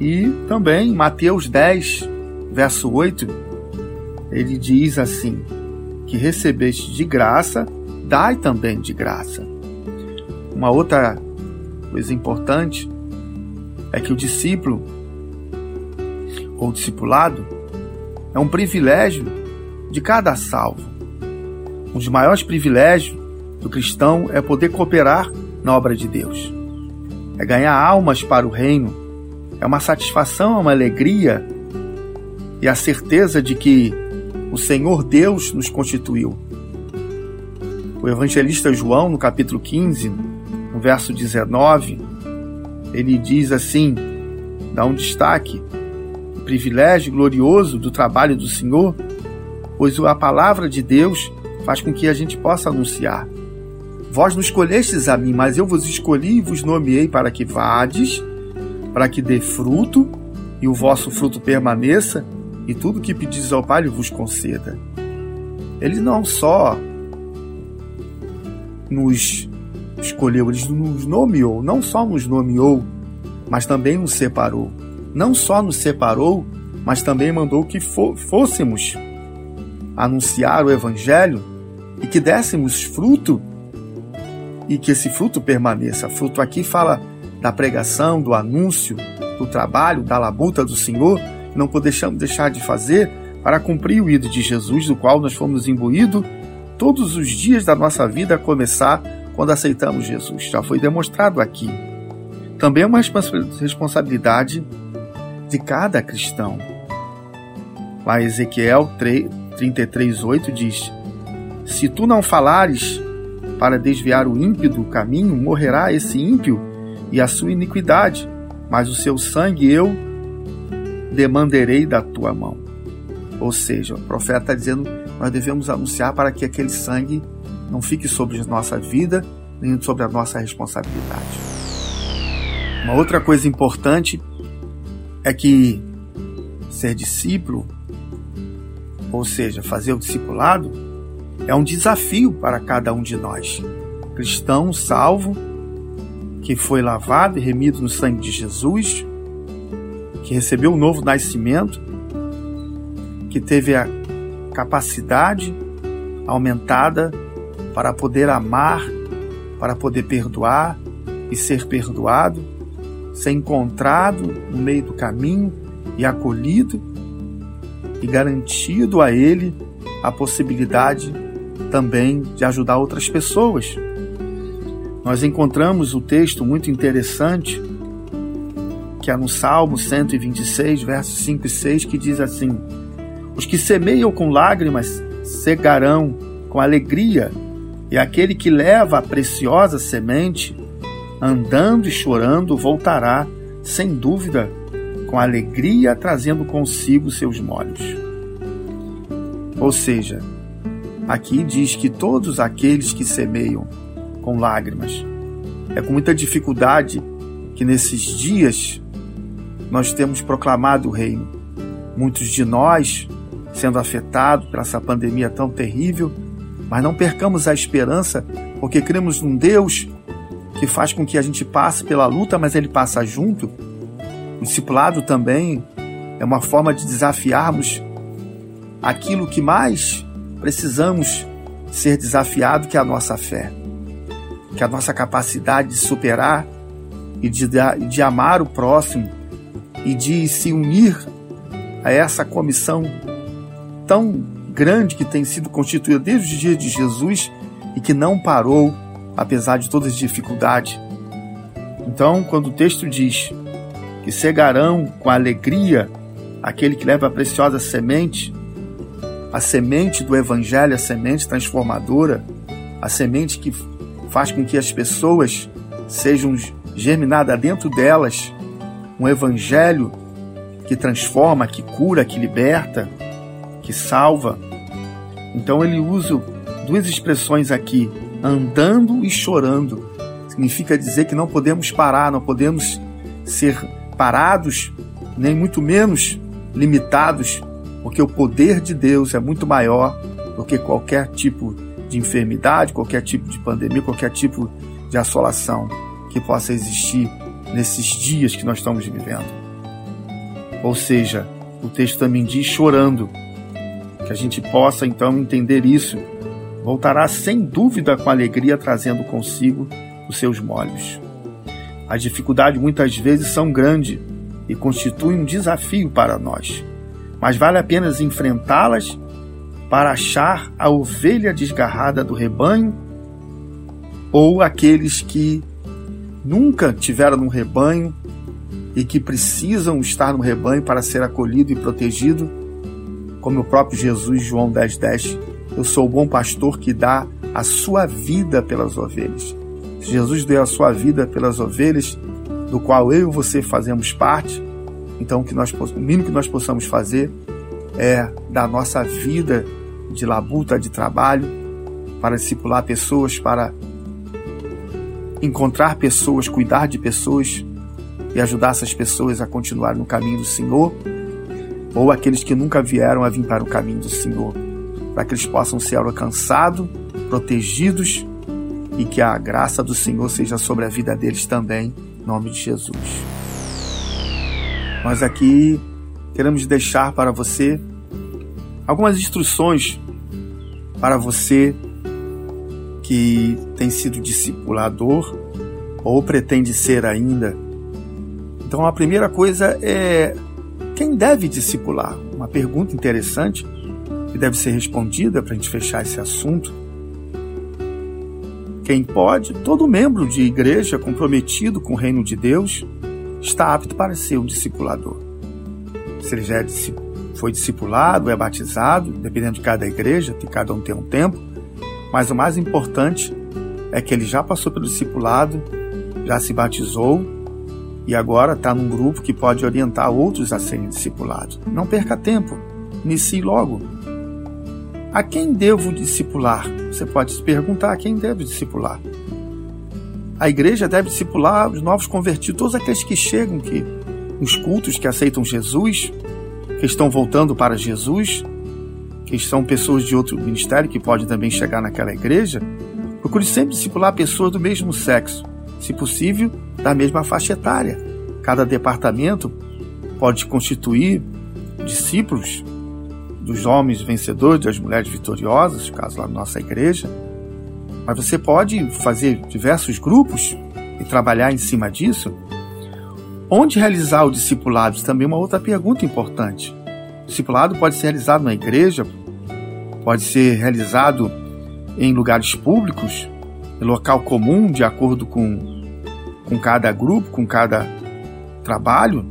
E também Mateus 10, verso 8, ele diz assim: que recebeste de graça, dai também de graça. Uma outra coisa importante é que o discípulo ou discipulado é um privilégio de cada salvo. Um dos maiores privilégios do cristão é poder cooperar na obra de Deus é ganhar almas para o reino, é uma satisfação, é uma alegria e a certeza de que o Senhor Deus nos constituiu. O evangelista João, no capítulo 15, no verso 19, ele diz assim: dá um destaque, privilégio glorioso do trabalho do Senhor, pois a palavra de Deus faz com que a gente possa anunciar. Vós não escolhestes a mim, mas eu vos escolhi e vos nomeei para que vades, para que dê fruto, e o vosso fruto permaneça, e tudo que pedis ao Pai vos conceda. Ele não só nos escolheu, ele nos nomeou, não só nos nomeou, mas também nos separou. Não só nos separou, mas também mandou que fôssemos anunciar o Evangelho e que dessemos fruto e que esse fruto permaneça. Fruto aqui fala da pregação, do anúncio, do trabalho, da labuta do Senhor, não podemos deixar de fazer para cumprir o ídolo de Jesus, do qual nós fomos imbuídos todos os dias da nossa vida, a começar quando aceitamos Jesus. Já foi demonstrado aqui. Também é uma responsabilidade de cada cristão. Lá Ezequiel 33:8 diz: Se tu não falares para desviar o ímpio do caminho, morrerá esse ímpio e a sua iniquidade, mas o seu sangue eu demandarei da tua mão. Ou seja, o profeta está dizendo nós devemos anunciar para que aquele sangue não fique sobre nossa vida nem sobre a nossa responsabilidade. Uma outra coisa importante é que ser discípulo, ou seja, fazer o discipulado, é um desafio para cada um de nós. Cristão salvo, que foi lavado e remido no sangue de Jesus, que recebeu o um novo nascimento, que teve a capacidade aumentada para poder amar, para poder perdoar e ser perdoado, ser encontrado no meio do caminho e acolhido e garantido a ele a possibilidade também de ajudar outras pessoas. Nós encontramos o texto muito interessante que é no Salmo 126, versos 5 e 6, que diz assim: Os que semeiam com lágrimas cegarão com alegria, e aquele que leva a preciosa semente, andando e chorando, voltará, sem dúvida, com alegria, trazendo consigo seus molhos. Ou seja, Aqui diz que todos aqueles que semeiam com lágrimas. É com muita dificuldade que nesses dias nós temos proclamado o reino. Muitos de nós sendo afetados por essa pandemia tão terrível, mas não percamos a esperança, porque cremos num Deus que faz com que a gente passe pela luta, mas ele passa junto. O discipulado também é uma forma de desafiarmos aquilo que mais precisamos ser desafiados que é a nossa fé, que é a nossa capacidade de superar e de, de amar o próximo e de se unir a essa comissão tão grande que tem sido constituída desde o dia de Jesus e que não parou apesar de todas as dificuldades. Então, quando o texto diz que cegarão com alegria aquele que leva a preciosa semente, a semente do Evangelho, a semente transformadora, a semente que faz com que as pessoas sejam germinadas dentro delas, um Evangelho que transforma, que cura, que liberta, que salva. Então ele usa duas expressões aqui, andando e chorando. Significa dizer que não podemos parar, não podemos ser parados, nem muito menos limitados porque o poder de Deus é muito maior do que qualquer tipo de enfermidade, qualquer tipo de pandemia, qualquer tipo de assolação que possa existir nesses dias que nós estamos vivendo. Ou seja, o texto também diz chorando, que a gente possa então entender isso. Voltará sem dúvida com alegria, trazendo consigo os seus molhos. As dificuldades muitas vezes são grandes e constituem um desafio para nós mas vale a pena enfrentá-las para achar a ovelha desgarrada do rebanho ou aqueles que nunca tiveram no rebanho e que precisam estar no rebanho para ser acolhido e protegido, como o próprio Jesus, João 10,10. 10, eu sou o bom pastor que dá a sua vida pelas ovelhas. Se Jesus deu a sua vida pelas ovelhas, do qual eu e você fazemos parte, então que nós, o mínimo que nós possamos fazer é da nossa vida de labuta, de trabalho, para discipular pessoas, para encontrar pessoas, cuidar de pessoas e ajudar essas pessoas a continuar no caminho do Senhor, ou aqueles que nunca vieram a vir para o caminho do Senhor, para que eles possam ser alcançados, protegidos e que a graça do Senhor seja sobre a vida deles também, em nome de Jesus. Nós aqui queremos deixar para você algumas instruções para você que tem sido discipulador ou pretende ser ainda. Então a primeira coisa é quem deve discipular? Uma pergunta interessante que deve ser respondida para a gente fechar esse assunto. Quem pode? Todo membro de igreja comprometido com o reino de Deus está apto para ser um discipulador. Se ele já é, foi discipulado, é batizado, dependendo de cada igreja, que cada um tem um tempo, mas o mais importante é que ele já passou pelo discipulado, já se batizou e agora está num grupo que pode orientar outros a serem discipulados. Não perca tempo, inicie logo. A quem devo discipular? Você pode se perguntar a quem deve discipular. A igreja deve discipular os novos convertidos, todos aqueles que chegam, que os cultos que aceitam Jesus, que estão voltando para Jesus, que são pessoas de outro ministério que podem também chegar naquela igreja, procure sempre discipular pessoas do mesmo sexo, se possível, da mesma faixa etária. Cada departamento pode constituir discípulos dos homens vencedores, das mulheres vitoriosas, caso lá na nossa igreja. Mas você pode fazer diversos grupos e trabalhar em cima disso. Onde realizar o discipulado? Também é uma outra pergunta importante. O discipulado pode ser realizado na igreja, pode ser realizado em lugares públicos, local comum, de acordo com, com cada grupo, com cada trabalho.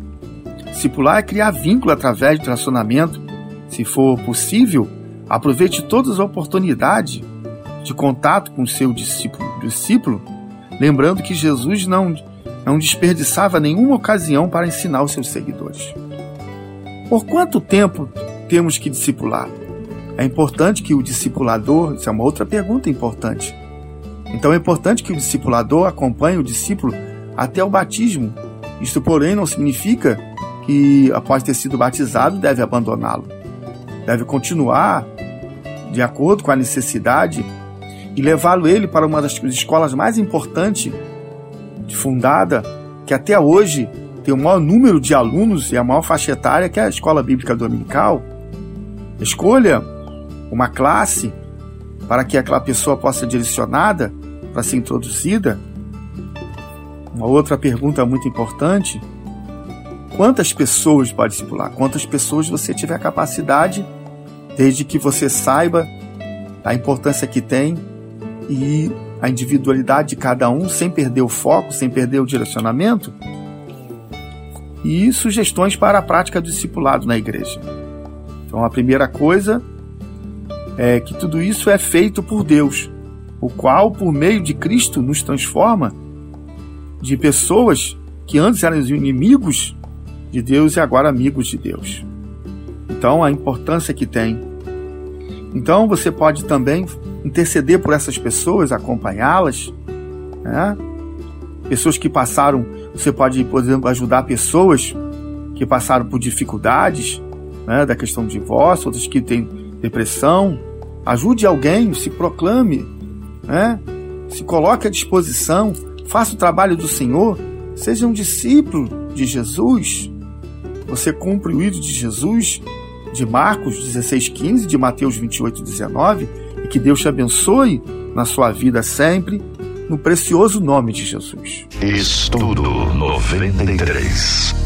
Discipular é criar vínculo através de relacionamento. Se for possível, aproveite todas as oportunidades de contato com seu discípulo, discípulo lembrando que Jesus não, não desperdiçava nenhuma ocasião para ensinar os seus seguidores. Por quanto tempo temos que discipular? É importante que o discipulador, isso é uma outra pergunta importante. Então é importante que o discipulador acompanhe o discípulo até o batismo. Isto, porém, não significa que após ter sido batizado deve abandoná-lo. Deve continuar de acordo com a necessidade e levá-lo ele para uma das escolas mais importantes fundada, que até hoje tem o maior número de alunos e a maior faixa etária, que é a Escola Bíblica Dominical. Escolha uma classe para que aquela pessoa possa ser direcionada para ser introduzida? Uma outra pergunta muito importante: quantas pessoas pode discipular? Quantas pessoas você tiver capacidade, desde que você saiba a importância que tem e a individualidade de cada um, sem perder o foco, sem perder o direcionamento? E sugestões para a prática do discipulado na igreja. Então, a primeira coisa é, que tudo isso é feito por Deus, o qual, por meio de Cristo, nos transforma de pessoas que antes eram inimigos de Deus e agora amigos de Deus. Então, a importância que tem. Então, você pode também interceder por essas pessoas, acompanhá-las, né? Pessoas que passaram, você pode, por exemplo, ajudar pessoas que passaram por dificuldades, né, da questão do divórcio, outras que têm depressão, ajude alguém, se proclame, né? se coloque à disposição, faça o trabalho do Senhor, seja um discípulo de Jesus. Você cumpre o ídolo de Jesus, de Marcos 16,15, de Mateus 28, 19, e que Deus te abençoe na sua vida sempre, no precioso nome de Jesus. Estudo 93.